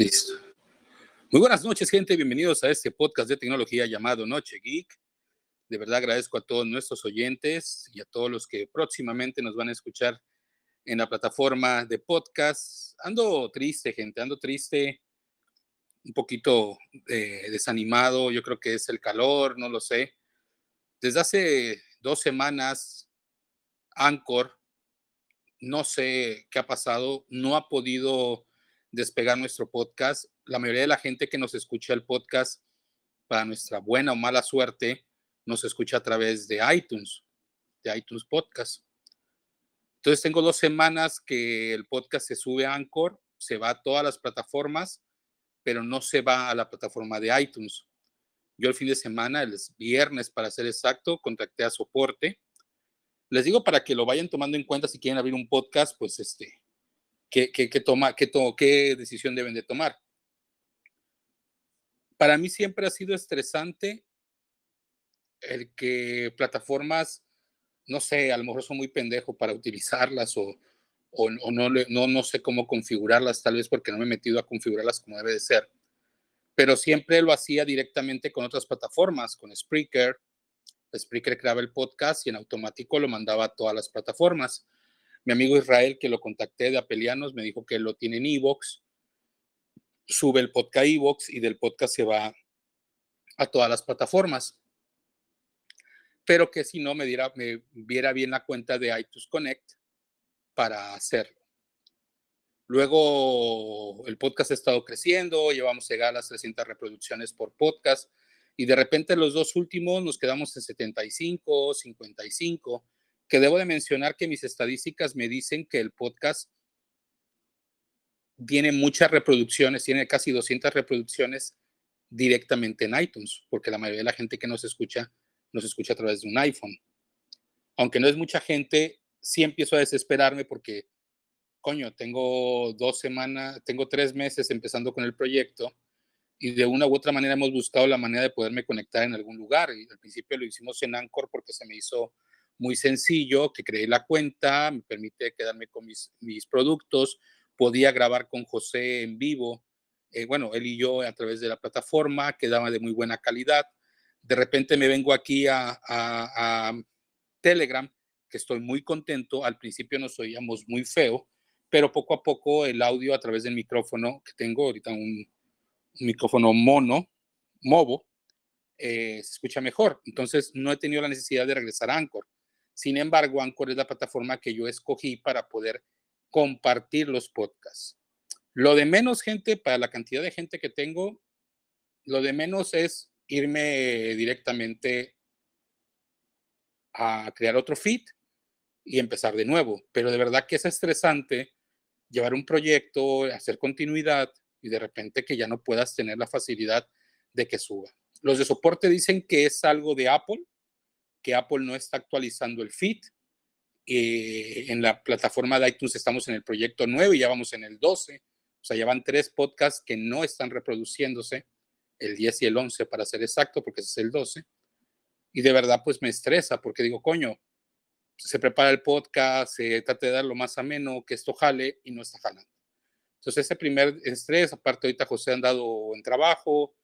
Listo. Muy buenas noches, gente. Bienvenidos a este podcast de tecnología llamado Noche Geek. De verdad agradezco a todos nuestros oyentes y a todos los que próximamente nos van a escuchar en la plataforma de podcast. Ando triste, gente, ando triste, un poquito eh, desanimado. Yo creo que es el calor, no lo sé. Desde hace dos semanas, Anchor, no sé qué ha pasado, no ha podido despegar nuestro podcast. La mayoría de la gente que nos escucha el podcast, para nuestra buena o mala suerte, nos escucha a través de iTunes, de iTunes Podcast. Entonces tengo dos semanas que el podcast se sube a Anchor, se va a todas las plataformas, pero no se va a la plataforma de iTunes. Yo el fin de semana, el viernes para ser exacto, contacté a soporte. Les digo para que lo vayan tomando en cuenta si quieren abrir un podcast, pues este, qué, toma, qué, qué decisión deben de tomar. Para mí siempre ha sido estresante el que plataformas, no sé, a lo mejor son muy pendejo para utilizarlas o, o, no, no, no sé cómo configurarlas, tal vez porque no me he metido a configurarlas como debe de ser. Pero siempre lo hacía directamente con otras plataformas, con Spreaker. Spreaker creaba el podcast y en automático lo mandaba a todas las plataformas. Mi amigo Israel, que lo contacté de Apelianos, me dijo que lo tiene en Evox, sube el podcast Evox y del podcast se va a todas las plataformas. Pero que si no me, diera, me viera bien la cuenta de iTunes Connect para hacerlo. Luego el podcast ha estado creciendo, llevamos llegar a las 300 reproducciones por podcast y de repente los dos últimos nos quedamos en 75, 55 que debo de mencionar que mis estadísticas me dicen que el podcast tiene muchas reproducciones, tiene casi 200 reproducciones directamente en iTunes, porque la mayoría de la gente que nos escucha nos escucha a través de un iPhone. Aunque no es mucha gente, sí empiezo a desesperarme porque, coño, tengo dos semanas, tengo tres meses empezando con el proyecto y de una u otra manera hemos buscado la manera de poderme conectar en algún lugar. Y al principio lo hicimos en Anchor porque se me hizo muy sencillo, que creé la cuenta, me permite quedarme con mis, mis productos, podía grabar con José en vivo, eh, bueno, él y yo a través de la plataforma, quedaba de muy buena calidad. De repente me vengo aquí a, a, Telegram, que estoy muy contento, al principio nos oíamos muy feo, pero poco a poco el audio a través del micrófono que tengo ahorita un, micrófono mono, movo, eh, se escucha mejor. Entonces no he tenido la necesidad de regresar a Anchor. Sin embargo, Anchor es la plataforma que yo escogí para poder compartir los podcasts. Lo de menos gente, para la cantidad de gente que tengo, lo de menos es irme directamente a crear otro feed y empezar de nuevo. Pero de verdad que es estresante llevar un proyecto, hacer continuidad y de repente que ya no puedas tener la facilidad de que suba. Los de soporte dicen que es algo de Apple, que Apple no está actualizando el feed. Eh, en la plataforma de iTunes estamos en el proyecto 9 y ya vamos en el 12. O sea, ya van tres podcasts que no están reproduciéndose, el 10 y el 11 para ser exacto, porque ese es el 12. Y de verdad, pues me estresa porque digo, coño, se prepara el podcast, se trata de dar lo más ameno, que esto jale y no está jalando. Entonces, ese primer estrés, aparte ahorita José ha andado en trabajo.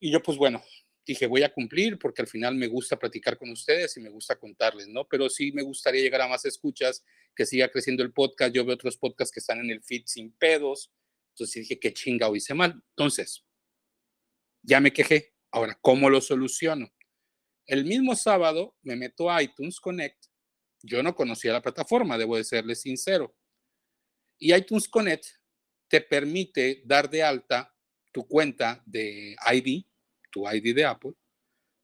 Y yo, pues bueno, dije, voy a cumplir porque al final me gusta platicar con ustedes y me gusta contarles, ¿no? Pero sí me gustaría llegar a más escuchas, que siga creciendo el podcast. Yo veo otros podcasts que están en el feed sin pedos. Entonces dije, qué chinga, hice mal. Entonces, ya me quejé. Ahora, ¿cómo lo soluciono? El mismo sábado me meto a iTunes Connect. Yo no conocía la plataforma, debo de serle sincero. Y iTunes Connect te permite dar de alta tu cuenta de ID, tu ID de Apple,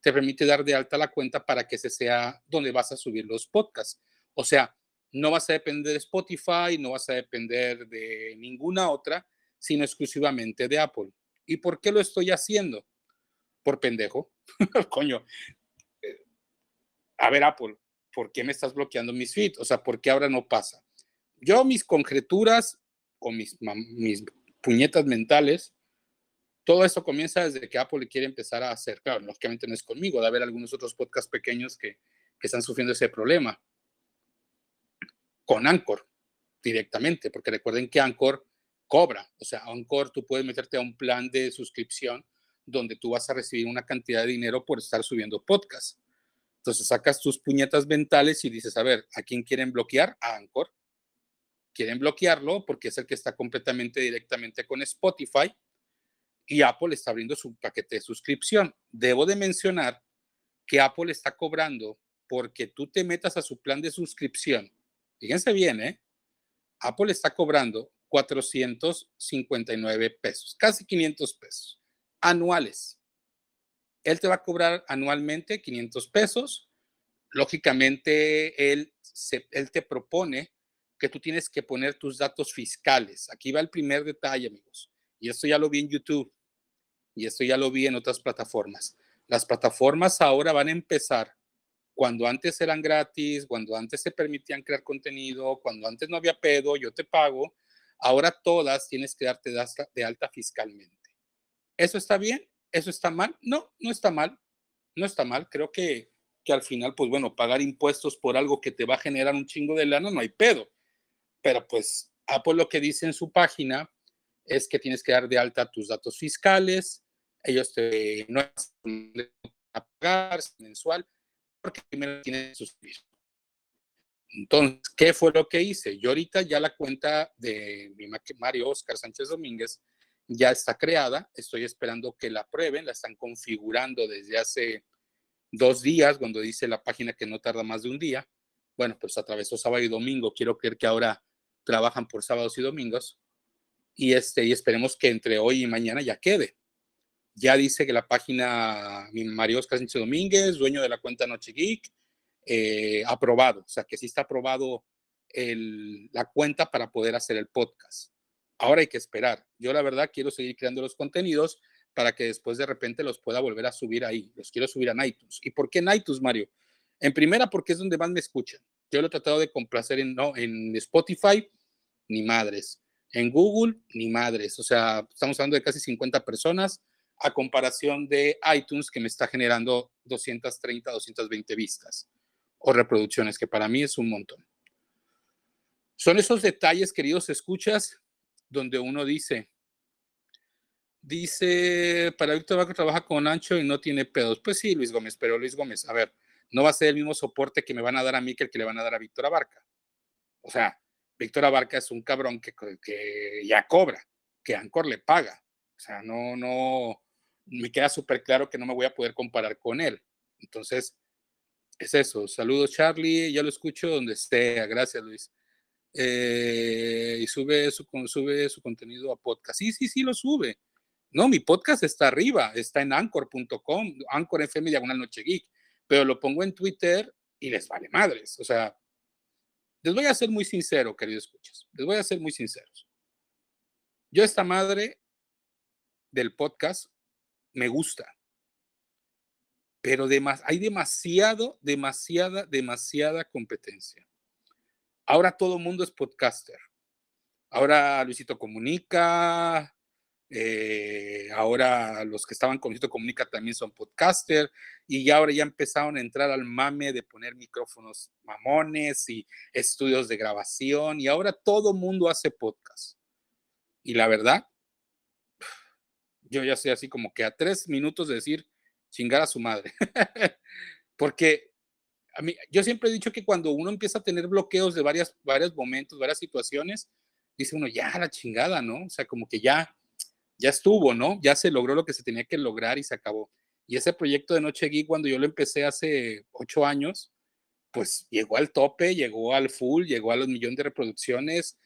te permite dar de alta la cuenta para que ese sea donde vas a subir los podcasts. O sea, no vas a depender de Spotify, no vas a depender de ninguna otra, sino exclusivamente de Apple. ¿Y por qué lo estoy haciendo? Por pendejo. Coño. A ver, Apple, ¿por qué me estás bloqueando mis feeds? O sea, ¿por qué ahora no pasa? Yo mis conjeturas o mis, mis puñetas mentales todo esto comienza desde que Apple quiere empezar a hacer, claro, lógicamente no es conmigo, de haber algunos otros podcasts pequeños que, que están sufriendo ese problema. Con Anchor, directamente, porque recuerden que Anchor cobra. O sea, Anchor, tú puedes meterte a un plan de suscripción donde tú vas a recibir una cantidad de dinero por estar subiendo podcast. Entonces sacas tus puñetas mentales y dices, a ver, ¿a quién quieren bloquear? A Anchor. Quieren bloquearlo porque es el que está completamente directamente con Spotify y Apple está abriendo su paquete de suscripción. Debo de mencionar que Apple está cobrando porque tú te metas a su plan de suscripción. Fíjense bien, ¿eh? Apple está cobrando 459 pesos, casi 500 pesos anuales. Él te va a cobrar anualmente 500 pesos. Lógicamente, él, él te propone que tú tienes que poner tus datos fiscales. Aquí va el primer detalle, amigos. Y esto ya lo vi en YouTube. Y esto ya lo vi en otras plataformas. Las plataformas ahora van a empezar cuando antes eran gratis, cuando antes se permitían crear contenido, cuando antes no había pedo, yo te pago. Ahora todas tienes que darte de alta fiscalmente. ¿Eso está bien? ¿Eso está mal? No, no está mal. No está mal. Creo que, que al final, pues bueno, pagar impuestos por algo que te va a generar un chingo de lana, no hay pedo. Pero pues Apple lo que dice en su página es que tienes que dar de alta tus datos fiscales. Ellos te no a pagar mensual porque primero que suscribir. Entonces, ¿qué fue lo que hice? Yo ahorita ya la cuenta de mi Mario Oscar Sánchez Domínguez ya está creada, estoy esperando que la prueben, la están configurando desde hace dos días, cuando dice la página que no tarda más de un día. Bueno, pues atravesó sábado y domingo, quiero creer que ahora trabajan por sábados y domingos. Y, este, y esperemos que entre hoy y mañana ya quede. Ya dice que la página Mario Oscar Sánchez Domínguez, dueño de la cuenta Noche Geek, eh, aprobado, o sea que sí está aprobado la cuenta para poder hacer el podcast. Ahora hay que esperar. Yo la verdad quiero seguir creando los contenidos para que después de repente los pueda volver a subir ahí. Los quiero subir a iTunes. ¿Y por qué en iTunes, Mario? En primera, porque es donde más me escuchan. Yo lo he tratado de complacer en, no, en Spotify, ni madres. En Google, ni madres. O sea, estamos hablando de casi 50 personas a comparación de iTunes que me está generando 230, 220 vistas o reproducciones, que para mí es un montón. Son esos detalles, queridos escuchas, donde uno dice, dice, para Víctor Barca trabaja con Ancho y no tiene pedos. Pues sí, Luis Gómez, pero Luis Gómez, a ver, no va a ser el mismo soporte que me van a dar a mí que el que le van a dar a Víctor Abarca. O sea, Víctor Abarca es un cabrón que, que ya cobra, que Ancor le paga. O sea, no, no, me queda súper claro que no me voy a poder comparar con él. Entonces, es eso. Saludos, Charlie. Ya lo escucho donde esté. Gracias, Luis. Eh, y sube su, sube su contenido a podcast. Sí, sí, sí, lo sube. No, mi podcast está arriba, está en anchor.com, Anchor FM Diagonal Noche Geek, pero lo pongo en Twitter y les vale madres. O sea, les voy a ser muy sincero, queridos escuchas, les voy a ser muy sinceros. Yo esta madre del podcast me gusta, pero hay demasiado, demasiada, demasiada competencia. Ahora todo mundo es podcaster. Ahora Luisito Comunica, eh, ahora los que estaban con Luisito Comunica también son podcaster y ya ahora ya empezaron a entrar al mame de poner micrófonos mamones y estudios de grabación y ahora todo mundo hace podcast. Y la verdad, yo ya sé así como que a tres minutos de decir chingar a su madre. Porque yo siempre he dicho que cuando uno empieza a tener bloqueos de varias, varios momentos, varias situaciones, dice uno, ya la chingada, ¿no? O sea, como que ya, ya estuvo, ¿no? Ya se logró lo que se tenía que lograr y se acabó. Y ese proyecto de Noche Geek, cuando yo lo empecé hace ocho años, pues llegó al tope, llegó al full, llegó a los millones de reproducciones,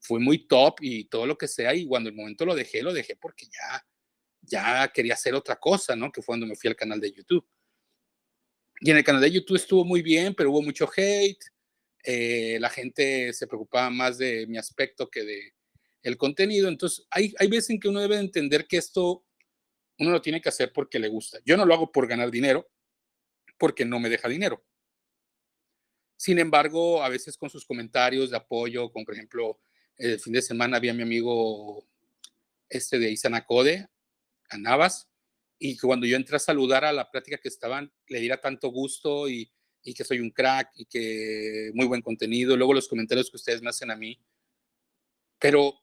fue muy top y todo lo que sea. Y cuando el momento lo dejé, lo dejé porque ya, ya quería hacer otra cosa, ¿no? Que fue cuando me fui al canal de YouTube. Y en el canal de YouTube estuvo muy bien, pero hubo mucho hate. Eh, la gente se preocupaba más de mi aspecto que de el contenido. Entonces, hay, hay veces en que uno debe entender que esto uno lo tiene que hacer porque le gusta. Yo no lo hago por ganar dinero, porque no me deja dinero. Sin embargo, a veces con sus comentarios de apoyo, como por ejemplo, el fin de semana había mi amigo este de Isanacode, Navas, y cuando yo entré a saludar a la plática que estaban, le diera tanto gusto y, y, que soy un crack y que muy buen contenido, luego los comentarios que ustedes me hacen a mí. Pero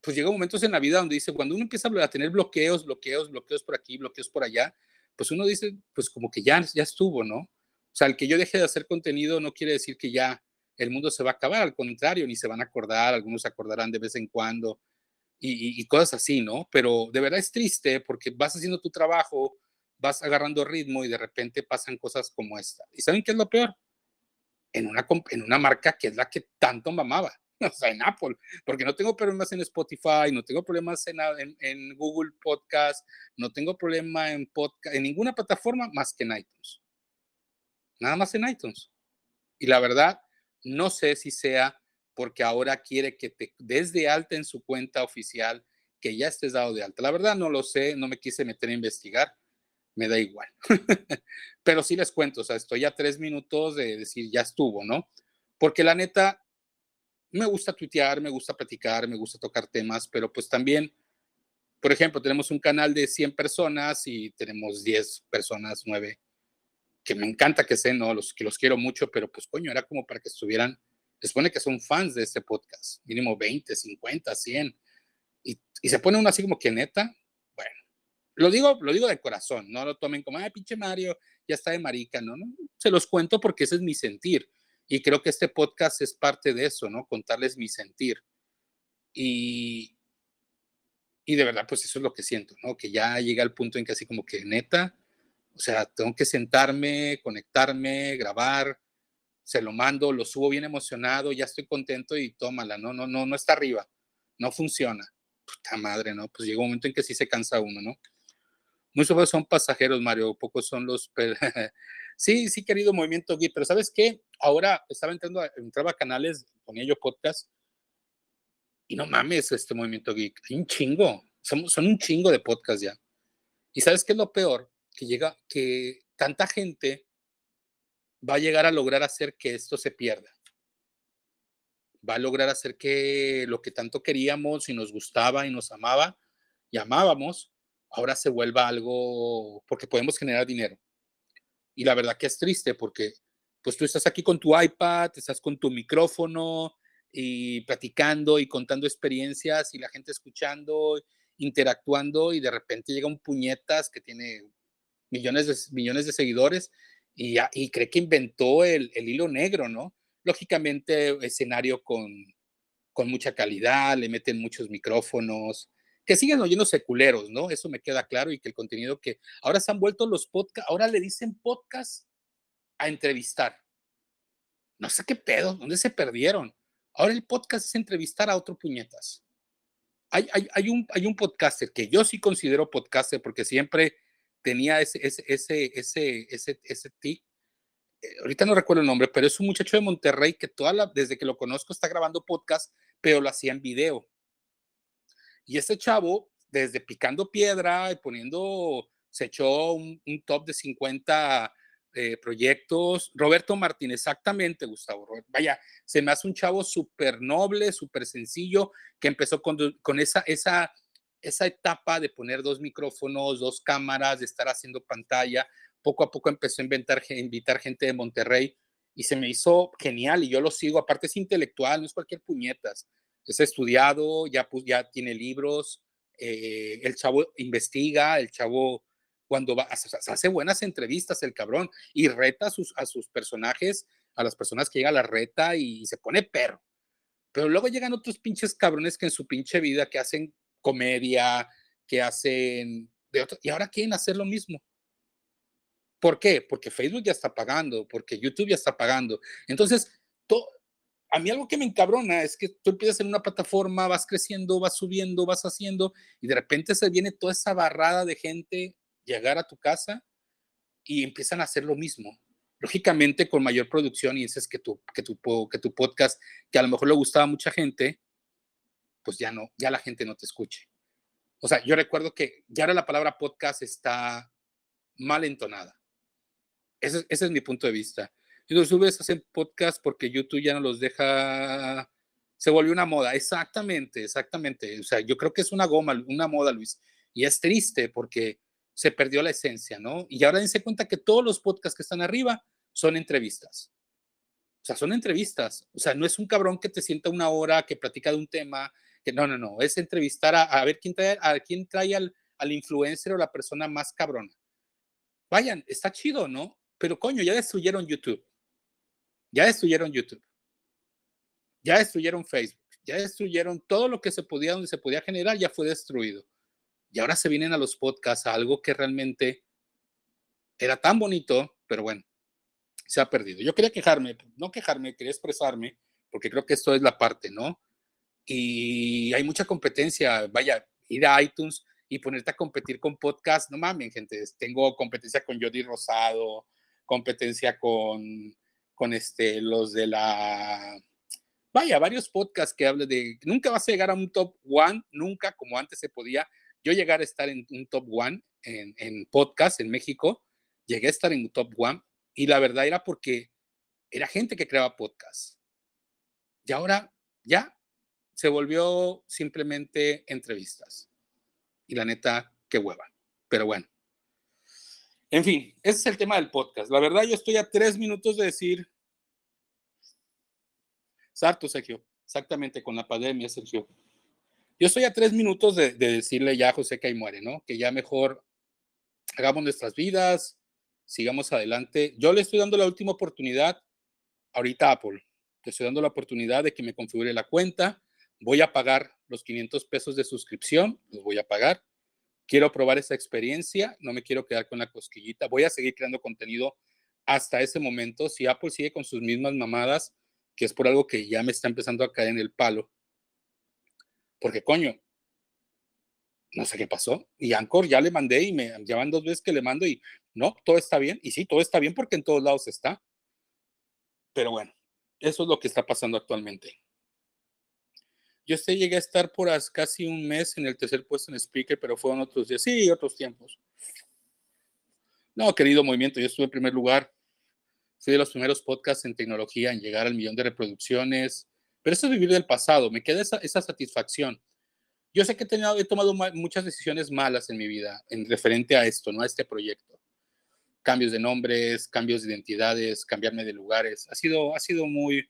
pues llega momentos en la vida donde dice, cuando uno empieza a tener bloqueos, bloqueos, bloqueos por aquí, bloqueos por allá, pues uno dice, pues como que ya, ya estuvo, ¿no? O sea, el que yo deje de hacer contenido no quiere decir que ya el mundo se va a acabar, al contrario, ni se van a acordar, algunos se acordarán de vez en cuando y, y cosas así, ¿no? Pero de verdad es triste porque vas haciendo tu trabajo, vas agarrando ritmo y de repente pasan cosas como esta. ¿Y saben qué es lo peor? En una, en una marca que es la que tanto mamaba o sea, en Apple, porque no tengo problemas en Spotify, no tengo problemas en, en, Google Podcast, no tengo problema en podcast, en ninguna plataforma más que en iTunes. Nada más en iTunes. Y la verdad, no sé si sea porque ahora quiere que te des de alta en su cuenta oficial, que ya estés dado de alta. La verdad no lo sé, no me quise meter a investigar, me da igual. Pero sí les cuento, o sea, estoy a tres minutos de decir, ya estuvo, ¿no? Porque la neta, me gusta tuitear, me gusta platicar, me gusta tocar temas, pero pues también, por ejemplo, tenemos un canal de 100 personas y tenemos 10 personas, 9, que me encanta que sean, ¿no? Los que los quiero mucho, pero pues coño, era como para que estuvieran, se supone que son fans de este podcast, mínimo 20, 50, 100, y, y se pone uno así como que neta, bueno, lo digo, lo digo de corazón, no lo tomen como, ay, pinche Mario, ya está de marica, no, no, se los cuento porque ese es mi sentir y creo que este podcast es parte de eso, ¿no? Contarles mi sentir. Y, y de verdad, pues eso es lo que siento, ¿no? Que ya llega el punto en que así como que neta, o sea, tengo que sentarme, conectarme, grabar, se lo mando, lo subo bien emocionado, ya estoy contento y tómala, no, no, no, no está arriba, no funciona. Puta madre, ¿no? Pues llega un momento en que sí se cansa uno, ¿no? Muchos son pasajeros, Mario, pocos son los... sí, sí, querido Movimiento Geek, pero ¿sabes qué? Ahora estaba entrando, entraba a canales, ponía yo podcast, y no mames, este Movimiento Geek, hay un chingo, son, son un chingo de podcast ya. ¿Y sabes qué es lo peor? Que llega, que tanta gente va a llegar a lograr hacer que esto se pierda. Va a lograr hacer que lo que tanto queríamos y nos gustaba y nos amaba y amábamos, ahora se vuelva algo porque podemos generar dinero. Y la verdad que es triste porque pues tú estás aquí con tu iPad, estás con tu micrófono y platicando y contando experiencias y la gente escuchando, interactuando y de repente llega un puñetas que tiene millones de, millones de seguidores y, y cree que inventó el, el hilo negro, ¿no? Lógicamente escenario con, con mucha calidad, le meten muchos micrófonos, que siguen oyendo seculeros, ¿no? Eso me queda claro y que el contenido que ahora se han vuelto los podcasts, ahora le dicen podcast a entrevistar. No sé qué pedo, ¿dónde se perdieron? Ahora el podcast es entrevistar a otro puñetas. Hay, hay, hay, un, hay un podcaster que yo sí considero podcaster porque siempre tenía ese, ese, ese, ese, ese, ese tic. Eh, ahorita no recuerdo el nombre, pero es un muchacho de Monterrey que toda la, desde que lo conozco está grabando podcast, pero lo hacía en video. Y ese chavo, desde picando piedra y poniendo, se echó un, top de 50 eh, proyectos. Roberto Martín, exactamente, Gustavo. Vaya, se me hace un chavo súper noble, súper sencillo, que empezó con, con esa, esa, esa etapa de poner dos micrófonos, dos cámaras, de estar haciendo pantalla. Poco a poco empezó a inventar, invitar gente de Monterrey y se me hizo genial y yo lo sigo. Aparte es intelectual, no es cualquier puñetas es estudiado, ya, ya tiene libros, eh, el chavo investiga, el chavo cuando va, hace buenas entrevistas el cabrón y reta a sus, a sus personajes, a las personas que llega a la reta y, se pone perro. Pero luego llegan otros pinches cabrones que en su pinche vida que hacen comedia, que hacen de otro, y ahora quieren hacer lo mismo. ¿Por qué? Porque Facebook ya está pagando, porque YouTube ya está pagando. Entonces, todo a mí algo que me encabrona es que tú empiezas en una plataforma, vas creciendo, vas subiendo, vas haciendo, y de repente se viene toda esa barrada de gente llegar a tu casa y empiezan a hacer lo mismo. Lógicamente con mayor producción y dices que tu, que tu, que tu podcast, que a lo mejor le gustaba a mucha gente, pues ya no, ya la gente no te escuche. O sea, yo recuerdo que ya ahora la palabra podcast está mal entonada. Ese, es mi punto de vista. Y los subes, hacen podcast porque YouTube ya no los deja. Se volvió una moda. Exactamente, exactamente. O sea, yo creo que es una goma, una moda, Luis. Y es triste porque se perdió la esencia, ¿no? Y ahora dense cuenta que todos los podcasts que están arriba son entrevistas. O sea, son entrevistas. O sea, no es un cabrón que te sienta una hora, que platica de un tema, no, no, no, es entrevistar a, a ver quién trae, a quién trae al, al influencer o la persona más cabrona. Vayan, está chido, ¿no? Pero coño, ya destruyeron YouTube. Ya destruyeron YouTube. Ya destruyeron Facebook. Ya destruyeron todo lo que se podía, donde se podía generar, ya fue destruido. Y ahora se vienen a los podcasts a algo que realmente era tan bonito, pero bueno, se ha perdido. Yo quería quejarme, no quejarme, quería expresarme, porque creo que esto es la parte, ¿no? Y hay mucha competencia. Vaya, ir a iTunes y ponerte a competir con podcast, no mames, gente. Tengo competencia con Jody Rosado, competencia con, con este, los de la. Vaya, varios podcasts que hablan de. Nunca vas a llegar a un top one, nunca como antes se podía. Yo llegar a estar en un top one en, en podcast en México, llegué a estar en un top one y la verdad era porque era gente que creaba podcasts. Y ahora ya se volvió simplemente entrevistas. Y la neta, qué hueva. Pero bueno. En fin, ese es el tema del podcast. La verdad, yo estoy a tres minutos de decir. Sarto, Sergio. Exactamente, con la pandemia, Sergio. Yo estoy a tres minutos de, de decirle ya a José que ahí muere, ¿no? Que ya mejor hagamos nuestras vidas, sigamos adelante. Yo le estoy dando la última oportunidad ahorita Apple. Le estoy dando la oportunidad de que me configure la cuenta. Voy a pagar los 500 pesos de suscripción, los voy a pagar. Quiero probar esa experiencia, no me quiero quedar con la cosquillita. Voy a seguir creando contenido hasta ese momento. Si Apple sigue con sus mismas mamadas, que es por algo que ya me está empezando a caer en el palo. Porque coño, no sé qué pasó. Y Anchor ya le mandé y me llaman dos veces que le mando y no, todo está bien. Y sí, todo está bien porque en todos lados está. Pero bueno, eso es lo que está pasando actualmente. Yo este llegué a estar por casi un mes en el tercer puesto en speaker, pero fueron otros días, sí, otros tiempos. No, querido movimiento, yo estuve en primer lugar. Fui de los primeros podcasts en tecnología en llegar al millón de reproducciones. Pero eso es vivir del pasado. Me queda esa, esa satisfacción yo sé que he, tenido, he tomado muchas decisiones malas en mi vida en referente a esto, ¿no? A este proyecto. Cambios de nombres, cambios de identidades, cambiarme de lugares. Ha sido, ha sido muy...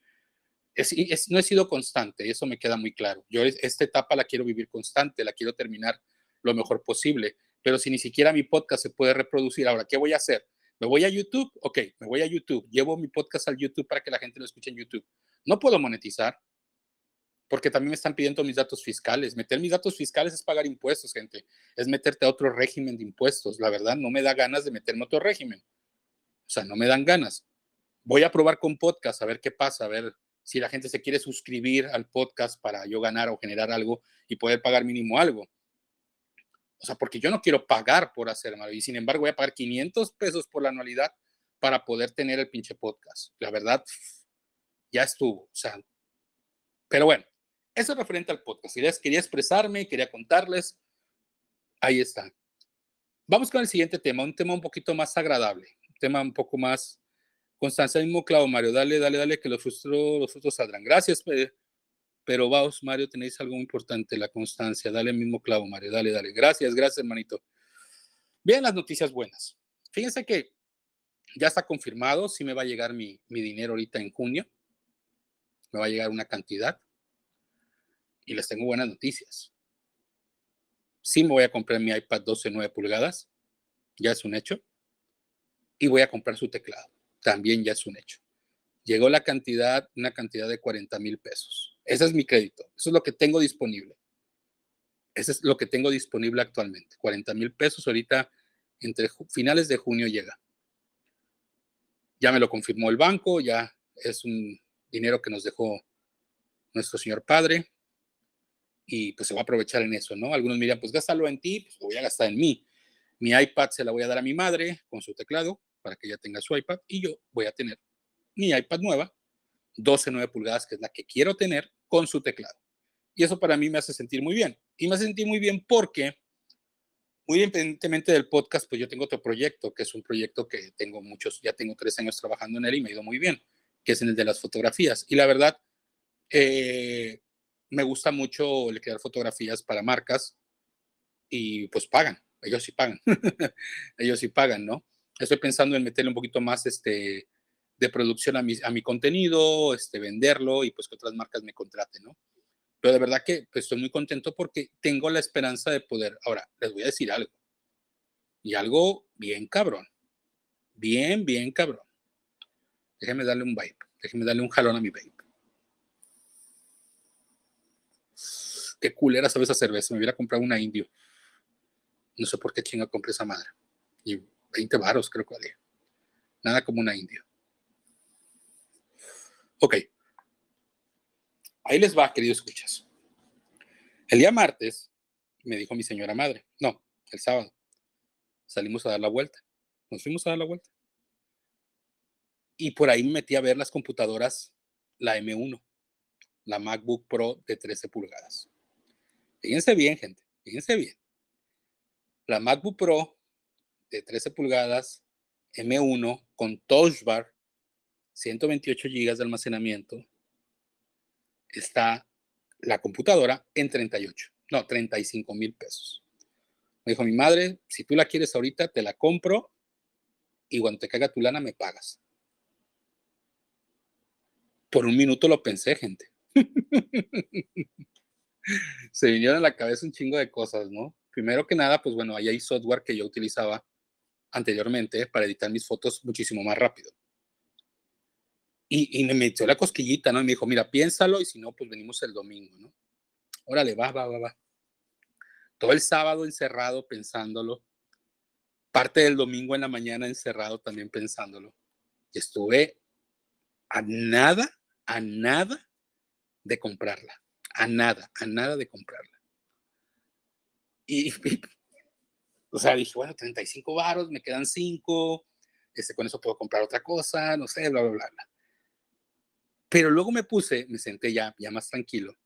no he sido constante, eso me queda muy claro. Yo esta etapa la quiero vivir constante, la quiero terminar lo mejor posible, pero si ni siquiera mi podcast se puede reproducir, ahora, ¿qué voy a hacer? ¿Me voy a YouTube? Ok, me voy a YouTube. Llevo mi podcast al YouTube para que la gente lo escuche en YouTube. No puedo monetizar, porque también me están pidiendo mis datos fiscales. Meter mis datos fiscales es pagar impuestos, gente. Es meterte a otro régimen de impuestos. La verdad, no me da ganas de meterme a otro régimen. O sea, no me dan ganas. Voy a probar con podcast, a ver qué pasa, a ver si la gente se quiere suscribir al podcast para yo ganar o generar algo y poder pagar mínimo algo. O sea, porque yo no quiero pagar por hacer mal y sin embargo voy a pagar 500 pesos por la anualidad para poder tener el pinche podcast. La verdad, ya estuvo. O sea, pero bueno, eso es referente al podcast. Quería, quería expresarme, quería contarles. Ahí está. Vamos con el siguiente tema, un tema un poquito más agradable, un tema un poco más constancia. Mismo clavo, Mario, dale, dale, dale, que los frutos, los frutos saldrán. Gracias, pero vamos, Mario, tenéis algo importante, la constancia. Dale mismo clavo, Mario, dale, dale. Gracias, gracias, hermanito. Vean las noticias buenas. Fíjense que ya está confirmado, si me va a llegar mi, mi dinero ahorita en junio. Me va a llegar una cantidad y les tengo buenas noticias. Sí me voy a comprar mi iPad 12 9 pulgadas, ya es un hecho. Y voy a comprar su teclado, también ya es un hecho. Llegó la cantidad, una cantidad de 40 mil pesos. Ese es mi crédito, eso es lo que tengo disponible. Ese es lo que tengo disponible actualmente. 40 mil pesos ahorita, entre finales de junio llega. Ya me lo confirmó el banco, ya es un dinero que nos dejó nuestro señor padre y pues se va a aprovechar en eso, ¿no? Algunos miran, pues gástalo en ti, pues lo voy a gastar en mí. Mi iPad se la voy a dar a mi madre con su teclado para que ella tenga su iPad y yo voy a tener mi iPad nueva, 12 9 pulgadas, que es la que quiero tener con su teclado. Y eso para mí me hace sentir muy bien. Y me hace sentir muy bien porque, muy independientemente del podcast, pues yo tengo otro proyecto, que es un proyecto que tengo muchos, ya tengo tres años trabajando en él y me ha ido muy bien, que es en el de las fotografías. Y la verdad, eh, me gusta mucho el crear fotografías para marcas y pues pagan, ellos sí pagan, ellos sí pagan, ¿no? Estoy pensando en meterle un poquito más este, de producción a mi, a mi contenido, este, venderlo y pues que otras marcas me contraten, ¿no? Pero de verdad que pues, estoy muy contento porque tengo la esperanza de poder. Ahora, les voy a decir algo. Y algo bien cabrón. Bien, bien cabrón. Déjenme darle un vape. Déjenme darle un jalón a mi vape. Qué culera sabe esa cerveza. Me hubiera comprado una indio. No sé por qué chinga compré esa madre. Y 20 varos creo que valía. Nada como una indio. Ok. Ahí les va, queridos escuchas. El día martes me dijo mi señora madre, no, el sábado, salimos a dar la vuelta. Nos fuimos a dar la vuelta. Y por ahí me metí a ver las computadoras, la M1, la MacBook Pro de 13 pulgadas. Fíjense bien, gente, fíjense bien. La MacBook Pro de 13 pulgadas, M1 con Touch Bar, 128 GB de almacenamiento, está la computadora en 38, no, 35 mil pesos. Me dijo mi madre, si tú la quieres ahorita, te la compro y cuando te caiga tu lana me pagas. Por un minuto lo pensé, gente. Se vinieron a la cabeza un chingo de cosas, ¿no? Primero que nada, pues bueno, ahí hay software que yo utilizaba anteriormente para editar mis fotos muchísimo más rápido. Y, me metió la cosquillita, ¿no? Y me dijo, mira, piénsalo y si no, pues venimos el domingo, ¿no? Órale, va, va, va, va. Todo el sábado encerrado pensándolo. Parte del domingo en la mañana encerrado también pensándolo. Y estuve a nada, a nada de comprarla. A nada, a nada de comprarla. Y, o sea, dije, bueno, 35 varos, me quedan 5, este, con eso puedo comprar otra cosa, no sé, bla, bla, bla, bla. Pero luego me puse, me senté ya, ya más tranquilo,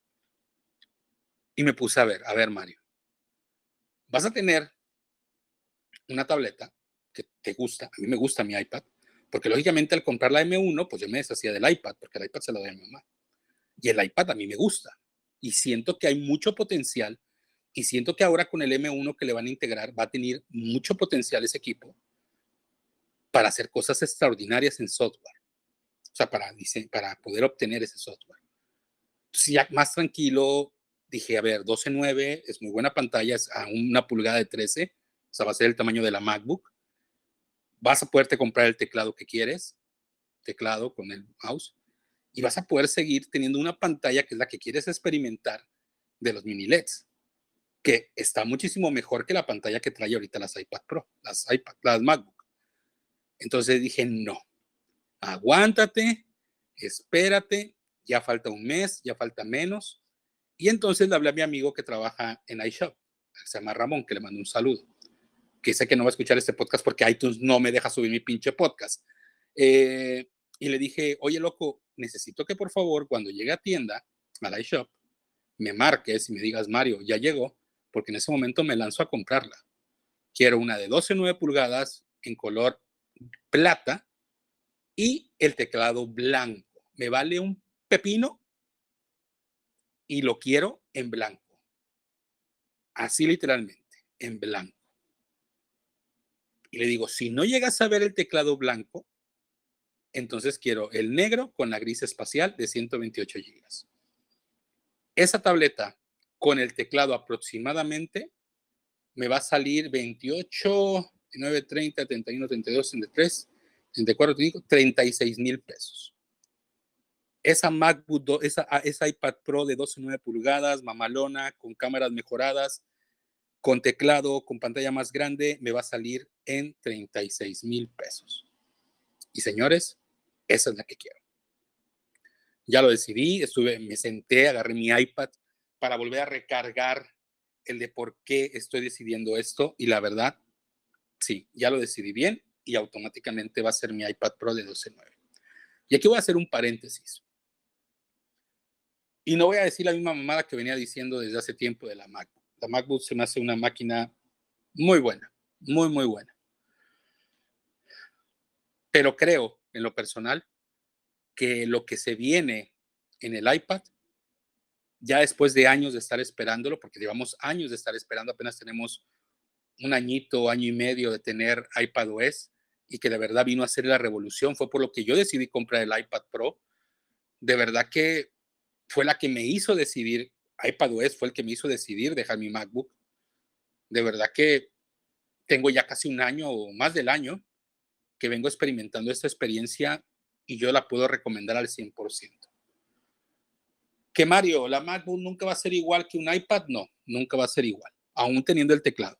y me puse a ver, a ver, Mario, vas a tener una tableta que te gusta, a mí me gusta mi iPad, porque lógicamente al comprar la M1, pues yo me deshacía del iPad, porque el iPad se lo doy a mi mamá. Y el iPad a mí me gusta. Y siento que hay mucho potencial. Y siento que ahora con el M1 que le van a integrar, va a tener mucho potencial ese equipo para hacer cosas extraordinarias en software. O sea, para, para poder obtener ese software. Si ya más tranquilo, dije, a ver, 12.9 es muy buena pantalla, es a una pulgada de 13, o sea, va a ser el tamaño de la MacBook. Vas a poderte comprar el teclado que quieres, teclado con el mouse, y vas a poder seguir teniendo una pantalla que es la que quieres experimentar de los mini LEDs, que está muchísimo mejor que la pantalla que trae ahorita las iPad Pro, las iPad, las MacBook. Entonces dije, no, aguántate, espérate, ya falta un mes, ya falta menos. Y entonces le hablé a mi amigo que trabaja en iShop, se llama Ramón, que le mando un saludo, que sé que no va a escuchar este podcast porque iTunes no me deja subir mi pinche podcast. Eh, y le dije, oye, loco, necesito que por favor, cuando llegue a tienda, al iShop, me marques y me digas, Mario, ya llegó, porque en ese momento me lanzo a comprarla. Quiero una de 12,9 pulgadas en color plata y el teclado blanco. Me vale un pepino y lo quiero en blanco. Así literalmente, en blanco. Y le digo, si no llegas a ver el teclado blanco, entonces quiero el negro con la gris espacial de 128 GB. Esa tableta con el teclado aproximadamente me va a salir 28, 9, 30, 31, 32, 33, 34, te digo, 36 mil pesos. Esa MacBook, esa, ah, esa iPad Pro de 12,9 pulgadas, mamalona, con cámaras mejoradas, con teclado, con pantalla más grande, me va a salir en 36 mil pesos. Y señores, esa es la que quiero. Ya lo decidí, estuve, me senté, agarré mi iPad para volver a recargar el de por qué estoy decidiendo esto y la verdad, sí, ya lo decidí bien y automáticamente va a ser mi iPad Pro de 12.9. Y aquí voy a hacer un paréntesis. Y no voy a decir la misma mamada que venía diciendo desde hace tiempo de la MacBook. La MacBook se me hace una máquina muy buena, muy, muy buena. Pero creo, en lo personal, que lo que se viene en el iPad, ya después de años de estar esperándolo, porque llevamos años de estar esperando, apenas tenemos un añito, año y medio de tener iPad OS y que de verdad vino a hacer la revolución. Fue por lo que yo decidí comprar el iPad Pro. De verdad que fue la que me hizo decidir iPadOS fue el que me hizo decidir dejar mi MacBook. De verdad que tengo ya casi un año o más del año que vengo experimentando esta experiencia y yo la puedo recomendar al 100%. Que Mario, la MacBook nunca va a ser igual que un iPad, no, nunca va a ser igual, aún teniendo el teclado.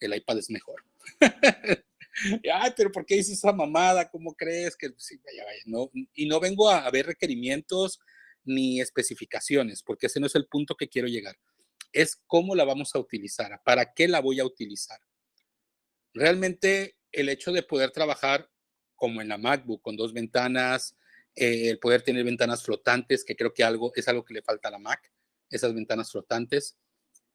El iPad es mejor. Ay, pero ¿por qué dices esa mamada? ¿Cómo crees que vaya, no? Y no vengo a, a ver requerimientos ni especificaciones, porque ese no es el punto que quiero llegar. Es cómo la vamos a utilizar, para qué la voy a utilizar. Realmente el hecho de poder trabajar como en la MacBook con dos ventanas, eh, el poder tener ventanas flotantes, que creo que algo, es algo que le falta a la Mac, esas ventanas flotantes,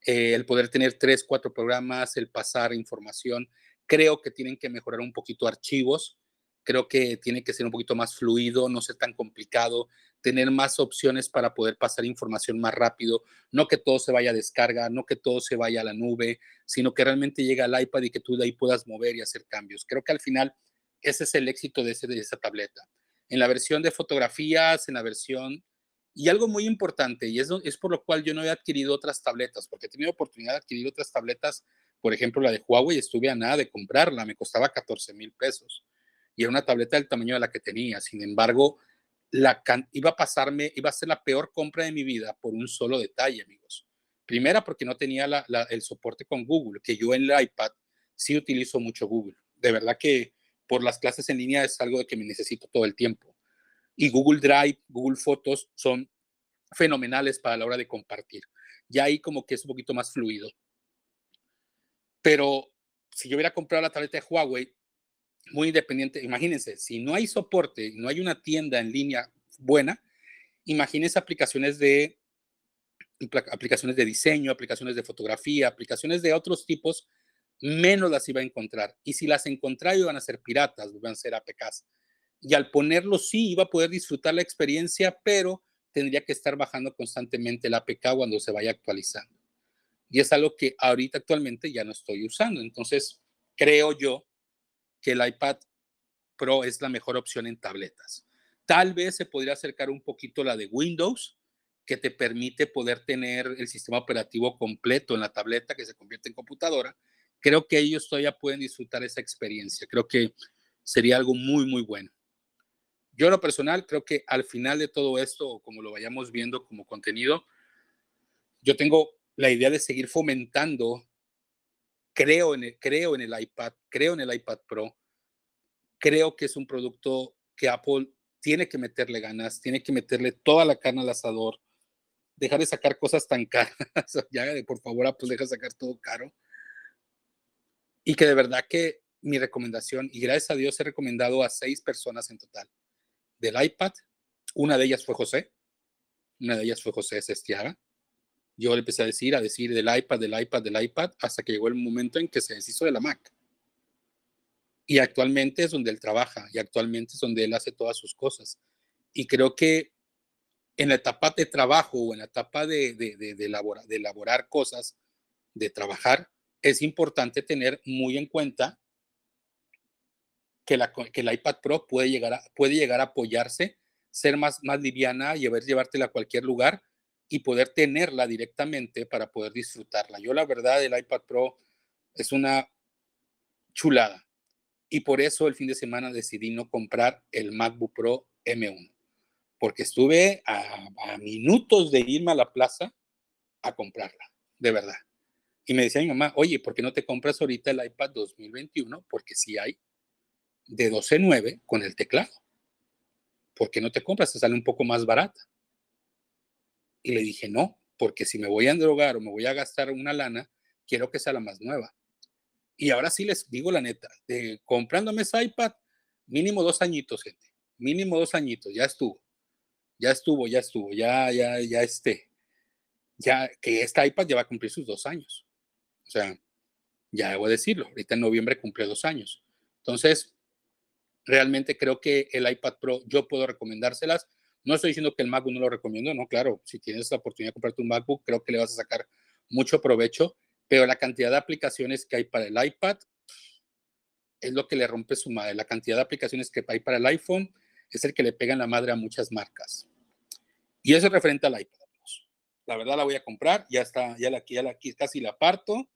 eh, el poder tener tres, cuatro programas, el pasar información, creo que tienen que mejorar un poquito archivos, creo que tiene que ser un poquito más fluido, no ser tan complicado, tener más opciones para poder pasar información más rápido, no que todo se vaya a descarga, no que todo se vaya a la nube, sino que realmente llegue al iPad y que tú de ahí puedas mover y hacer cambios. Creo que al final ese es el éxito de, de esa tableta. En la versión de fotografías, en la versión... Y algo muy importante, y es, es por lo cual yo no he adquirido otras tabletas, porque he tenido oportunidad de adquirir otras tabletas, por ejemplo la de Huawei, estuve a nada de comprarla, me costaba 14 mil pesos y era una tableta del tamaño de la que tenía. Sin embargo, la iba a pasarme, iba a ser la peor compra de mi vida por un solo detalle, amigos. Primera, porque no tenía el soporte con Google, que yo en el iPad sí utilizo mucho Google. De verdad que por las clases en línea es algo de que me necesito todo el tiempo. Y Google Drive, Google Fotos son fenomenales para la hora de compartir. Ya ahí como que es un poquito más fluido. Pero si yo hubiera comprado la tableta de Huawei, muy independiente, imagínense, si no hay soporte, no hay una tienda en línea buena, imagínense aplicaciones de aplicaciones de diseño, aplicaciones de fotografía, aplicaciones de otros tipos, menos las iba a encontrar. Y si las encontraba, iban a ser piratas, iban a ser APKs. Y al ponerlo, sí, iba a poder disfrutar la experiencia, pero tendría que estar bajando constantemente el APK cuando se vaya actualizando. Y es algo que ahorita actualmente ya no estoy usando. Entonces, creo yo que el iPad Pro es la mejor opción en tabletas. Tal vez se podría acercar un poquito la de Windows, que te permite poder tener el sistema operativo completo en la tableta que se convierte en computadora. Creo que ellos todavía pueden disfrutar esa experiencia. Creo que sería algo muy, muy bueno. Yo, en lo personal, creo que al final de todo esto, como lo vayamos viendo como contenido, yo tengo la idea de seguir fomentando creo en, el, creo en el iPad, creo en el iPad Pro, creo que es un producto que Apple tiene que meterle ganas, tiene que meterle toda la carne al asador, dejar de sacar cosas tan caras, ya de por favor Apple deja de sacar todo caro. Y que de verdad que mi recomendación, y gracias a Dios he recomendado a seis personas en total del iPad, una de ellas fue José, una de ellas fue José Sestiaga, yo le empecé a decir, a decir del iPad, del iPad, del iPad, hasta que llegó el momento en que se deshizo de la Mac. Y actualmente es donde él trabaja y actualmente es donde él hace todas sus cosas. Y creo que en la etapa de trabajo o en la etapa de, de, de, de elaborar, de elaborar cosas, de trabajar, es importante tener muy en cuenta que, la, que el iPad Pro puede llegar, a, puede llegar a apoyarse, ser más, más liviana, llevar, llevártela a cualquier lugar y poder tenerla directamente para poder disfrutarla. Yo la verdad el iPad Pro es una chulada y por eso el fin de semana decidí no comprar el MacBook Pro M1 porque estuve a, a minutos de irme a la plaza a comprarla, de verdad. Y me decía mi mamá, oye, ¿por qué no te compras ahorita el iPad 2021? Porque sí hay de 12.9 con el teclado. ¿Por qué no te compras? Te sale un poco más barata. Y le dije, no, porque si me voy a endrogar o me voy a gastar una lana, quiero que sea la más nueva. Y ahora sí les digo la neta, comprándome ese iPad, mínimo dos añitos, gente. Mínimo dos añitos, ya estuvo. Ya estuvo, ya estuvo, ya, ya, ya esté. Ya que este iPad ya va a cumplir sus dos años. O sea, ya debo decirlo, ahorita en noviembre cumple dos años. Entonces, realmente creo que el iPad Pro yo puedo recomendárselas no estoy diciendo que el MacBook no lo recomiendo, no, claro, si tienes la oportunidad de comprarte un MacBook, creo que le vas a sacar mucho provecho, pero la cantidad de aplicaciones que hay para el iPad es lo que le rompe su madre. La cantidad de aplicaciones que hay para el iPhone es el que le pegan la madre a muchas marcas. Y eso es referente al iPad. La verdad la voy a comprar, ya está, ya la, ya la casi la parto.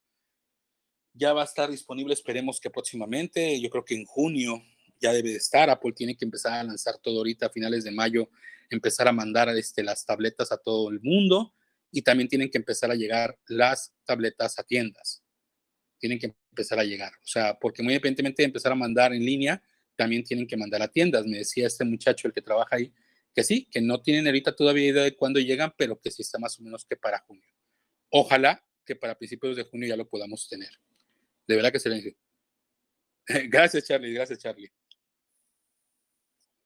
Ya va a estar disponible, esperemos que próximamente, yo creo que en junio ya debe de estar. Apple tiene que empezar a lanzar todo ahorita a finales de mayo, empezar a mandar este, las tabletas a todo el mundo y también tienen que empezar a llegar las tabletas a tiendas. Tienen que empezar a llegar. O sea, porque muy independientemente de empezar a mandar en línea, también tienen que mandar a tiendas. Me decía este muchacho, el que trabaja ahí, que sí, que no tienen ahorita todavía idea de cuándo llegan, pero que sí está más o menos que para junio. Ojalá que para principios de junio ya lo podamos tener. De verdad que se le Gracias, Charlie. Gracias, Charlie.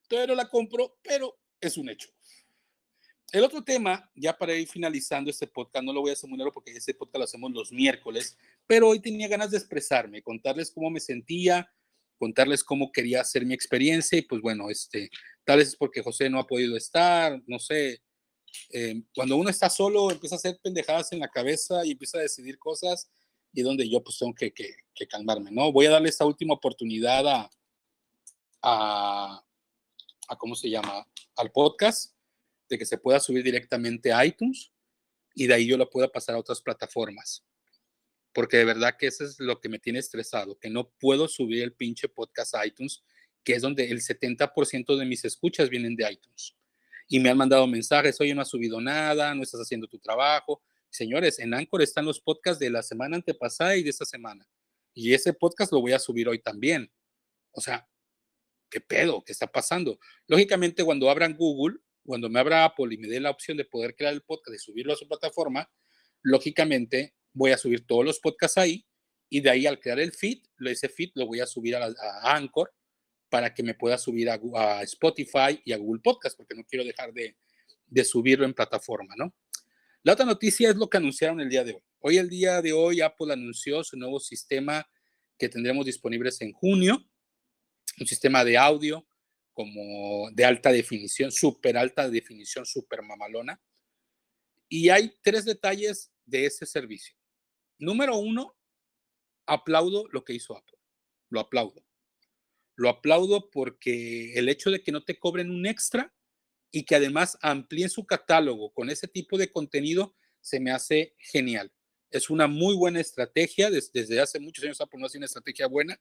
Todavía no la compro, pero es un hecho. El otro tema, ya para ir finalizando este podcast, no lo voy a hacer muy largo porque este podcast lo hacemos los miércoles, pero hoy tenía ganas de expresarme, contarles cómo me sentía, contarles cómo quería hacer mi experiencia y pues bueno, este, tal vez es porque José no ha podido estar, no sé. Eh, cuando uno está solo, empieza a hacer pendejadas en la cabeza y empieza a decidir cosas y donde yo pues tengo que, que, que calmarme, ¿no? Voy a darle esta última oportunidad a, a, a, ¿cómo se llama? Al podcast de que se pueda subir directamente a iTunes y de ahí yo lo pueda pasar a otras plataformas. Porque de verdad que eso es lo que me tiene estresado, que no puedo subir el pinche podcast a iTunes, que es donde el 70% de mis escuchas vienen de iTunes. Y me han mandado mensajes, oye, no has subido nada, no estás haciendo tu trabajo. Señores, en Anchor están los podcasts de la semana antepasada y de esta semana. Y ese podcast lo voy a subir hoy también. O sea, ¿qué pedo? ¿Qué está pasando? Lógicamente, cuando abran Google, cuando me abra Apple y me dé la opción de poder crear el podcast, de subirlo a su plataforma, lógicamente voy a subir todos los podcasts ahí y de ahí al crear el feed, ese feed lo voy a subir a, Anchor para que me pueda subir a, Spotify y a Google Podcast, porque no quiero dejar de, de subirlo en plataforma, ¿no? La otra noticia es lo que anunciaron el día de hoy. Hoy, el día de hoy, Apple anunció su nuevo sistema que tendremos disponibles en junio, un sistema de audio como de alta definición, súper alta definición, súper mamalona. Y hay tres detalles de ese servicio. Número uno, aplaudo lo que hizo Apple. Lo aplaudo. Lo aplaudo porque el hecho de que no te cobren un extra y que además amplíen su catálogo con ese tipo de contenido se me hace genial. Es una muy buena estrategia. Desde, hace muchos años Apple no hace una estrategia buena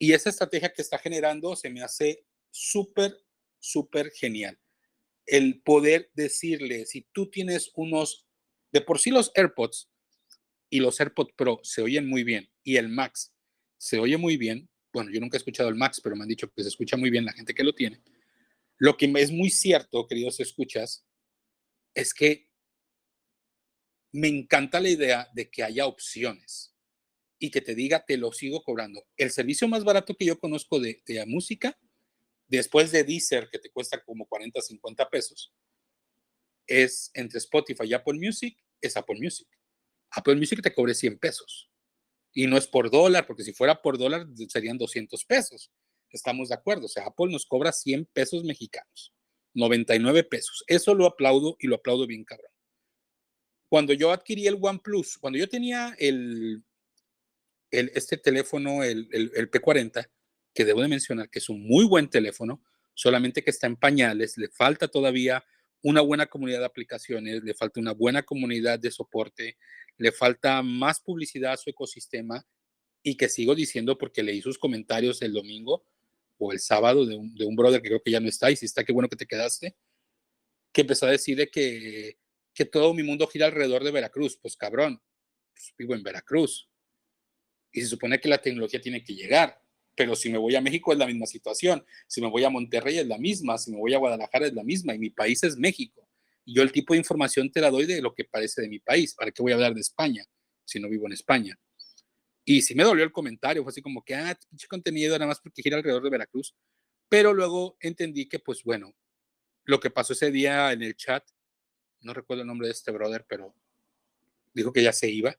y esa estrategia que está generando se me hace súper, súper genial. El poder decirle, si tú tienes unos, de por sí los AirPods y los AirPods Pro se oyen muy bien y el Max se oye muy bien. Bueno, yo nunca he escuchado el Max, pero me han dicho que se escucha muy bien la gente que lo tiene. Lo que es muy cierto, queridos escuchas, es que me encanta la idea de que haya opciones y que te diga, te lo sigo cobrando. El servicio más barato que yo conozco de, música, después de Deezer, que te cuesta como 40, 50 pesos, es entre Spotify y Apple Music, es Apple Music. Apple Music te cobre 100 pesos. Y no es por dólar, porque si fuera por dólar serían 200 pesos. Estamos de acuerdo. O sea, Apple nos cobra 100 pesos mexicanos, 99 pesos. Eso lo aplaudo y lo aplaudo bien cabrón. Cuando yo adquirí el OnePlus, cuando yo tenía el, este teléfono, el, el, P40, que debo de mencionar que es un muy buen teléfono, solamente que está en pañales, le falta todavía una buena comunidad de aplicaciones, le falta una buena comunidad de soporte, le falta más publicidad a su ecosistema y que sigo diciendo porque leí sus comentarios el domingo o el sábado de un, de un brother que creo que ya no está y si está, qué bueno que te quedaste, que empezó a decir que, que todo mi mundo gira alrededor de Veracruz. Pues cabrón, pues, vivo en Veracruz y se supone que la tecnología tiene que llegar. Pero si me voy a México es la misma situación, si me voy a Monterrey es la misma, si me voy a Guadalajara es la misma y mi país es México. Y yo el tipo de información te la doy de lo que parece de mi país. ¿Para qué voy a hablar de España si no vivo en España? Y sí me dolió el comentario, fue así como que, ah, pinche contenido nada más porque gira alrededor de Veracruz. Pero luego entendí que, pues bueno, lo que pasó ese día en el chat, no recuerdo el nombre de este brother, pero dijo que ya se iba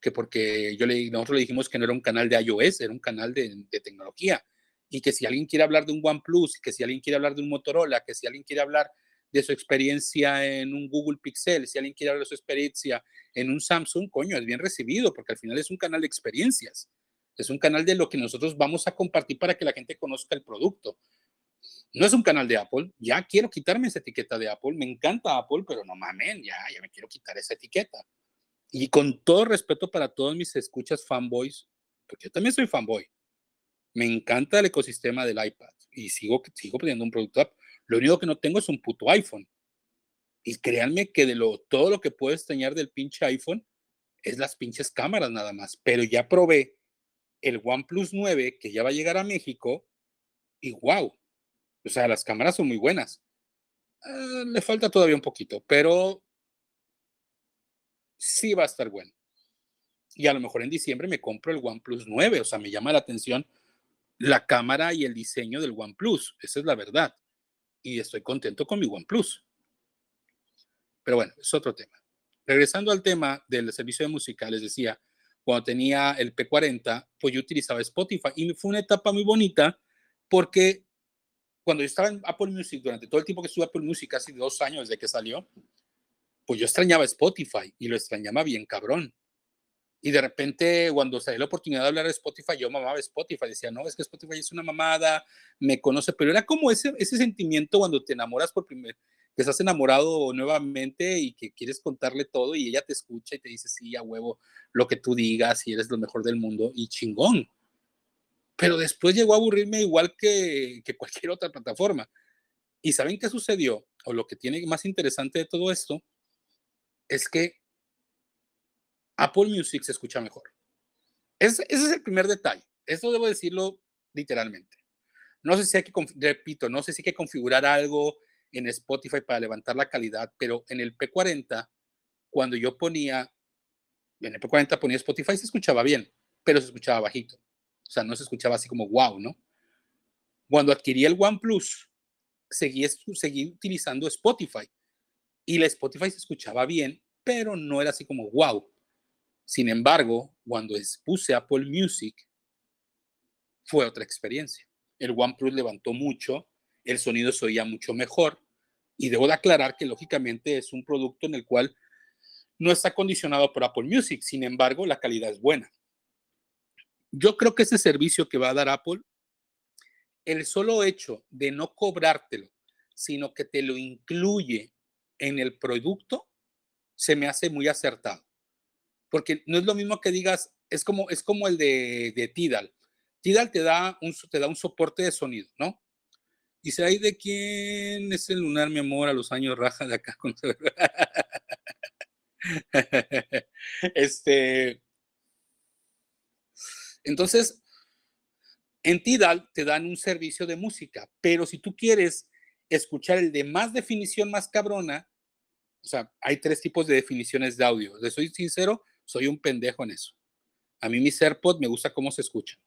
que porque yo le, nosotros le dijimos que no era un canal de iOS, era un canal de, tecnología, y que si alguien quiere hablar de un OnePlus, que si alguien quiere hablar de un Motorola, que si alguien quiere hablar de su experiencia en un Google Pixel, si alguien quiere hablar de su experiencia en un Samsung, coño, es bien recibido, porque al final es un canal de experiencias, es un canal de lo que nosotros vamos a compartir para que la gente conozca el producto. No es un canal de Apple, ya quiero quitarme esa etiqueta de Apple, me encanta Apple, pero no mamen, ya, ya me quiero quitar esa etiqueta. Y con todo respeto para todos mis escuchas fanboys, porque yo también soy fanboy, me encanta el ecosistema del iPad y sigo, sigo pidiendo un producto Apple. Lo único que no tengo es un puto iPhone. Y créanme que de lo, todo lo que puedo extrañar del pinche iPhone es las pinches cámaras nada más. Pero ya probé el OnePlus 9 que ya va a llegar a México y wow. O sea, las cámaras son muy buenas. Ah, le falta todavía un poquito, pero sí va a estar bueno. Y a lo mejor en diciembre me compro el OnePlus 9. O sea, me llama la atención la cámara y el diseño del OnePlus. Esa es la verdad. Y estoy contento con mi OnePlus. Pero bueno, es otro tema. Regresando al tema del servicio de música, les decía, cuando tenía el P40, pues yo utilizaba Spotify y fue una etapa muy bonita porque cuando yo estaba en Apple Music, durante todo el tiempo que estuve en Apple Music, casi dos años desde que salió, pues yo extrañaba Spotify y lo extrañaba bien cabrón. Y de repente, cuando salió la oportunidad de hablar de Spotify, yo mamaba Spotify. Decía, no, es que Spotify es una mamada, me conoce, pero era como ese, ese sentimiento cuando te enamoras por primera que estás enamorado nuevamente y que quieres contarle todo y ella te escucha y te dice, sí, a huevo, lo que tú digas y eres lo mejor del mundo y chingón. Pero después llegó a aburrirme igual que, que cualquier otra plataforma. ¿Y saben qué sucedió? O lo que tiene más interesante de todo esto es que Apple Music se escucha mejor. ese es el primer detalle. Esto debo decirlo literalmente. No sé si hay que, repito, no sé si hay que configurar algo en Spotify para levantar la calidad, pero en el P40, cuando yo ponía, en el P40 ponía Spotify, se escuchaba bien, pero se escuchaba bajito. O sea, no se escuchaba así como wow, ¿no? Cuando adquirí el OnePlus, seguí, seguí utilizando Spotify y la Spotify se escuchaba bien, pero no era así como wow. Sin embargo, cuando puse Apple Music, fue otra experiencia. El OnePlus levantó mucho, el sonido se oía mucho mejor y debo de aclarar que lógicamente es un producto en el cual no está condicionado por Apple Music, sin embargo, la calidad es buena. Yo creo que ese servicio que va a dar Apple, el solo hecho de no cobrártelo, sino que te lo incluye en el producto, se me hace muy acertado porque no es lo mismo que digas, es como, es como el de, de Tidal. Tidal te da, un, te da un soporte de sonido, ¿no? Dice, ¿hay de quién es el lunar, mi amor, a los años raja de acá? este, entonces, en Tidal te dan un servicio de música, pero si tú quieres escuchar el de más definición más cabrona, o sea, hay tres tipos de definiciones de audio. Les soy sincero, soy un pendejo en eso. A mí mis AirPods me gusta cómo se escuchan.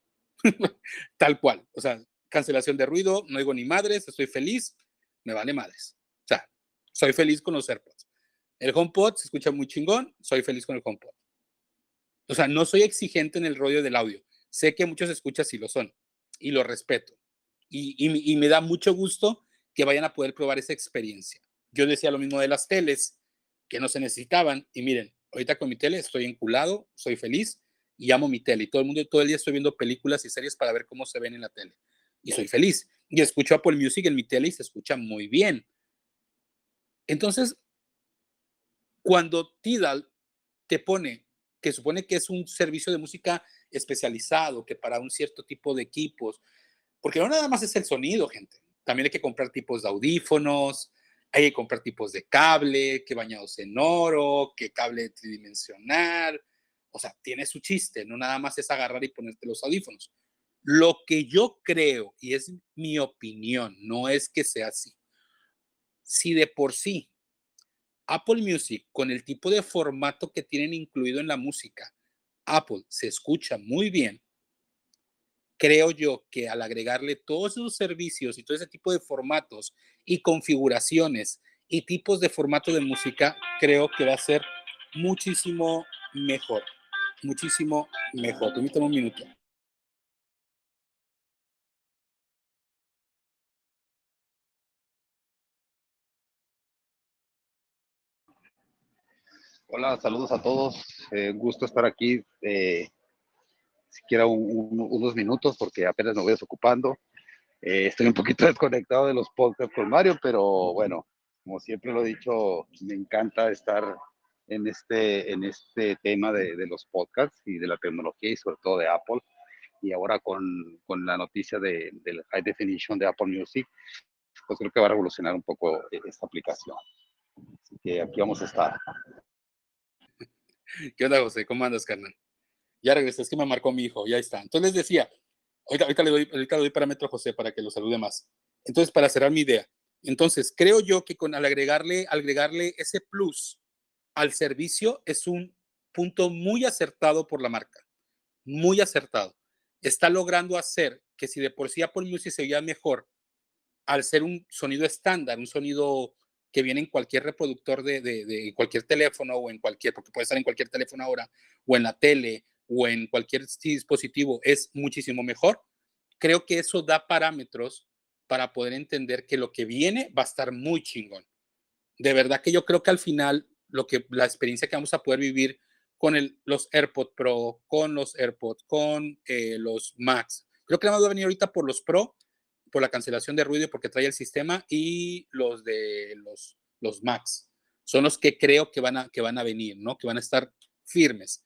Tal cual. O sea, cancelación de ruido, no oigo ni madres, estoy feliz, me vale madres. O sea, soy feliz con los AirPods. El HomePod se escucha muy chingón, soy feliz con el HomePod. O sea, no soy exigente en el rollo del audio. Sé que muchos escuchas sí lo son y lo respeto. Y, y, y me da mucho gusto que vayan a poder probar esa experiencia. Yo decía lo mismo de las teles, que no se necesitaban. Y miren, ahorita con mi tele estoy enculado, soy feliz y amo mi tele. Y todo el mundo, todo el día estoy viendo películas y series para ver cómo se ven en la tele. Y soy feliz. Y escucho Apple Music en mi tele y se escucha muy bien. Entonces, cuando Tidal te pone, que supone que es un servicio de música especializado, que para un cierto tipo de equipos, porque no nada más es el sonido, gente. También hay que comprar tipos de audífonos, hay que comprar tipos de cable, que bañados en oro, que cable tridimensional. O sea, tiene su chiste, no nada más es agarrar y ponerte los audífonos. Lo que yo creo, y es mi opinión, no es que sea así. Si de por sí Apple Music, con el tipo de formato que tienen incluido en la música, Apple se escucha muy bien, creo yo que al agregarle todos esos servicios y todo ese tipo de formatos y configuraciones y tipos de formato de música, creo que va a ser muchísimo mejor, muchísimo mejor. Permítame un minuto. Hola, saludos a todos. Eh, gusto estar aquí. Eh, siquiera unos minutos porque apenas me voy desocupando. Eh, estoy un poquito desconectado de los podcasts con Mario, pero bueno, como siempre lo he dicho, me encanta estar en este, en este tema de, de los podcasts y de la tecnología y sobre todo de Apple. Y ahora con, con la noticia de, del High Definition de Apple Music, pues creo que va a revolucionar un poco eh, esta aplicación. Así que aquí vamos a estar. ¿Qué onda, José? ¿Cómo andas, carnal? Ya regresé, es que me marcó mi hijo, ya está. Entonces les decía, ahorita, ahorita, le doy, ahorita le doy parámetro a José para que lo salude más. Entonces, para cerrar mi idea, entonces creo yo que con al agregarle, agregarle ese plus al servicio es un punto muy acertado por la marca, muy acertado. Está logrando hacer que si de por sí Apple Music se veía mejor al ser un sonido estándar, un sonido que viene en cualquier reproductor de, de, de, cualquier teléfono o en cualquier, porque puede estar en cualquier teléfono ahora, o en la tele, o en cualquier dispositivo, es muchísimo mejor. Creo que eso da parámetros para poder entender que lo que viene va a estar muy chingón. De verdad que yo creo que al final lo que la experiencia que vamos a poder vivir con el, los AirPods Pro, con los AirPods, con eh, los Max. Creo que nada más va a venir ahorita por los Pro, por la cancelación de ruido porque trae el sistema y los de los, los Max. Son los que creo que van a, que van a venir, ¿no? Que van a estar firmes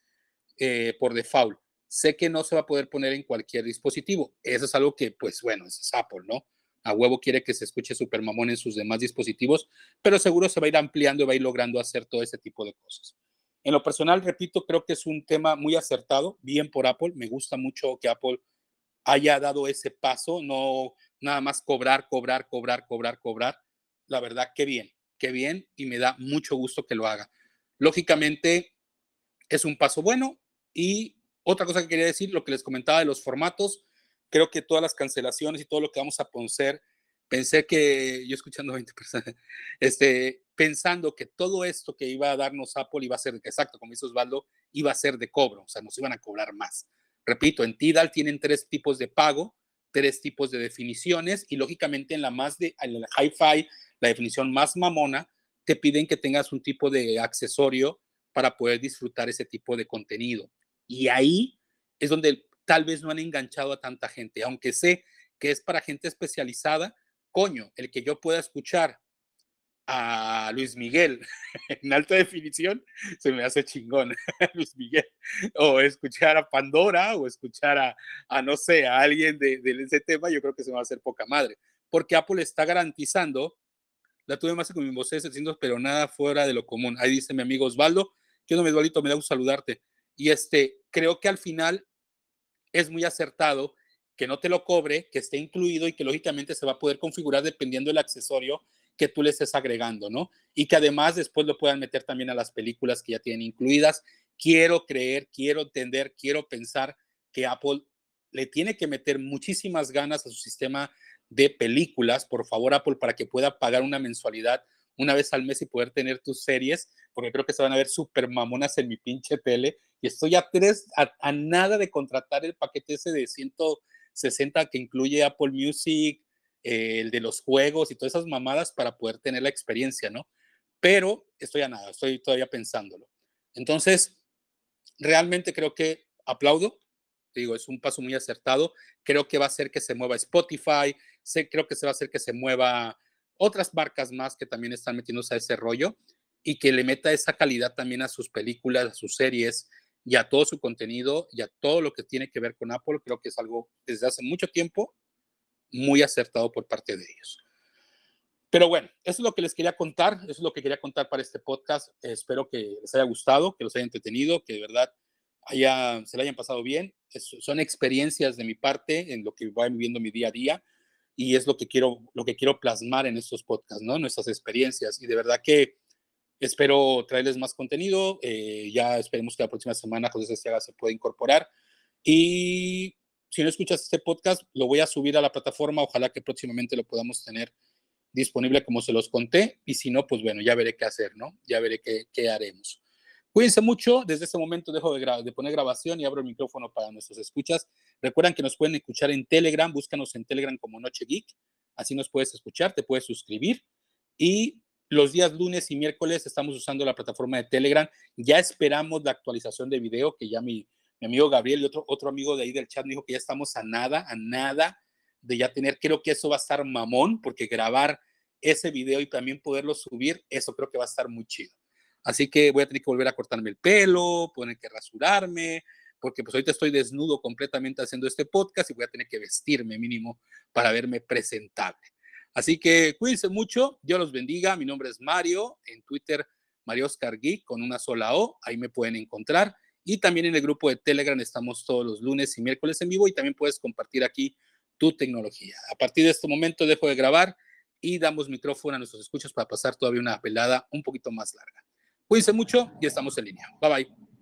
eh, por default. Sé que no se va a poder poner en cualquier dispositivo. Eso es algo que, pues bueno, es Apple, ¿no? A huevo quiere que se escuche super mamón en sus demás dispositivos, pero seguro se va a ir ampliando y va a ir logrando hacer todo ese tipo de cosas. En lo personal, repito, creo que es un tema muy acertado, bien por Apple. Me gusta mucho que Apple haya dado ese paso, no nada más cobrar, cobrar, cobrar, cobrar, cobrar. La verdad, qué bien, qué bien y me da mucho gusto que lo haga. Lógicamente, es un paso bueno y otra cosa que quería decir, lo que les comentaba de los formatos, creo que todas las cancelaciones y todo lo que vamos a poner, pensé que, yo escuchando 20 personas, este, pensando que todo esto que iba a darnos Apple iba a ser, exacto, como dice Osvaldo, iba a ser de cobro, o sea, nos iban a cobrar más. Repito, en Tidal tienen tres tipos de pago, tres tipos de definiciones y lógicamente en la más de en la hi-fi, la definición más mamona, te piden que tengas un tipo de accesorio para poder disfrutar ese tipo de contenido. Y ahí es donde tal vez no han enganchado a tanta gente, aunque sé que es para gente especializada, coño, el que yo pueda escuchar a Luis Miguel en alta definición, se me hace chingón, Luis Miguel. O escuchar a Pandora o escuchar a, a no sé, a alguien de, de, ese tema, yo creo que se me va a hacer poca madre. Porque Apple está garantizando, la tuve más con mi voz diciendo, pero nada fuera de lo común. Ahí dice mi amigo Osvaldo, que no me dualito, me da gusto saludarte. Y este, creo que al final es muy acertado que no te lo cobre, que esté incluido y que lógicamente se va a poder configurar dependiendo del accesorio que tú le estés agregando, ¿no? Y que además después lo puedan meter también a las películas que ya tienen incluidas. Quiero creer, quiero entender, quiero pensar que Apple le tiene que meter muchísimas ganas a su sistema de películas, por favor Apple, para que pueda pagar una mensualidad una vez al mes y poder tener tus series, porque creo que se van a ver súper mamonas en mi pinche tele. Y estoy a tres, a, a, nada de contratar el paquete ese de 160 que incluye Apple Music, eh, el de los juegos y todas esas mamadas para poder tener la experiencia, ¿no? Pero estoy a nada, estoy todavía pensándolo. Entonces, realmente creo que aplaudo, digo, es un paso muy acertado. Creo que va a hacer que se mueva Spotify, sé, creo que se va a hacer que se mueva otras marcas más que también están metiéndose a ese rollo y que le meta esa calidad también a sus películas, a sus series y a todo su contenido y a todo lo que tiene que ver con Apple. Creo que es algo desde hace mucho tiempo muy acertado por parte de ellos. Pero bueno, eso es lo que les quería contar, eso es lo que quería contar para este podcast. espero que les haya gustado, que los haya entretenido, que de verdad haya, se le hayan pasado bien. Son experiencias de mi parte en lo que voy viviendo mi día a día y es lo que quiero, lo que quiero plasmar en estos podcasts, ¿no? Nuestras experiencias. Y de verdad que espero traerles más contenido. Eh, ya esperemos que la próxima semana José Sestiaga se pueda incorporar. Y si no escuchas este podcast, lo voy a subir a la plataforma. Ojalá que próximamente lo podamos tener disponible como se los conté. Y si no, pues bueno, ya veré qué hacer, ¿no? Ya veré qué, qué haremos. Cuídense mucho. Desde este momento dejo de, de, poner grabación y abro el micrófono para nuestros escuchas. Recuerden que nos pueden escuchar en Telegram. Búscanos en Telegram como Noche Geek. Así nos puedes escuchar, te puedes suscribir. Y los días lunes y miércoles estamos usando la plataforma de Telegram. Ya esperamos la actualización de video, que ya mi, mi amigo Gabriel y otro, otro amigo de ahí del chat me dijo que ya estamos a nada, a nada de ya tener, creo que eso va a estar mamón, porque grabar ese video y también poderlo subir, eso creo que va a estar muy chido. Así que voy a tener que volver a cortarme el pelo, tener que rasurarme, porque pues ahorita estoy desnudo completamente haciendo este podcast y voy a tener que vestirme mínimo para verme presentable. Así que cuídense mucho, Dios los bendiga. Mi nombre es Mario, en Twitter Mario Oscar Geek con una sola O, ahí me pueden encontrar. Y también en el grupo de Telegram estamos todos los lunes y miércoles en vivo y también puedes compartir aquí tu tecnología. A partir de este momento dejo de grabar y damos micrófono a nuestros escuchas para pasar todavía una velada un poquito más larga. Cuídense mucho y estamos en línea. Bye bye.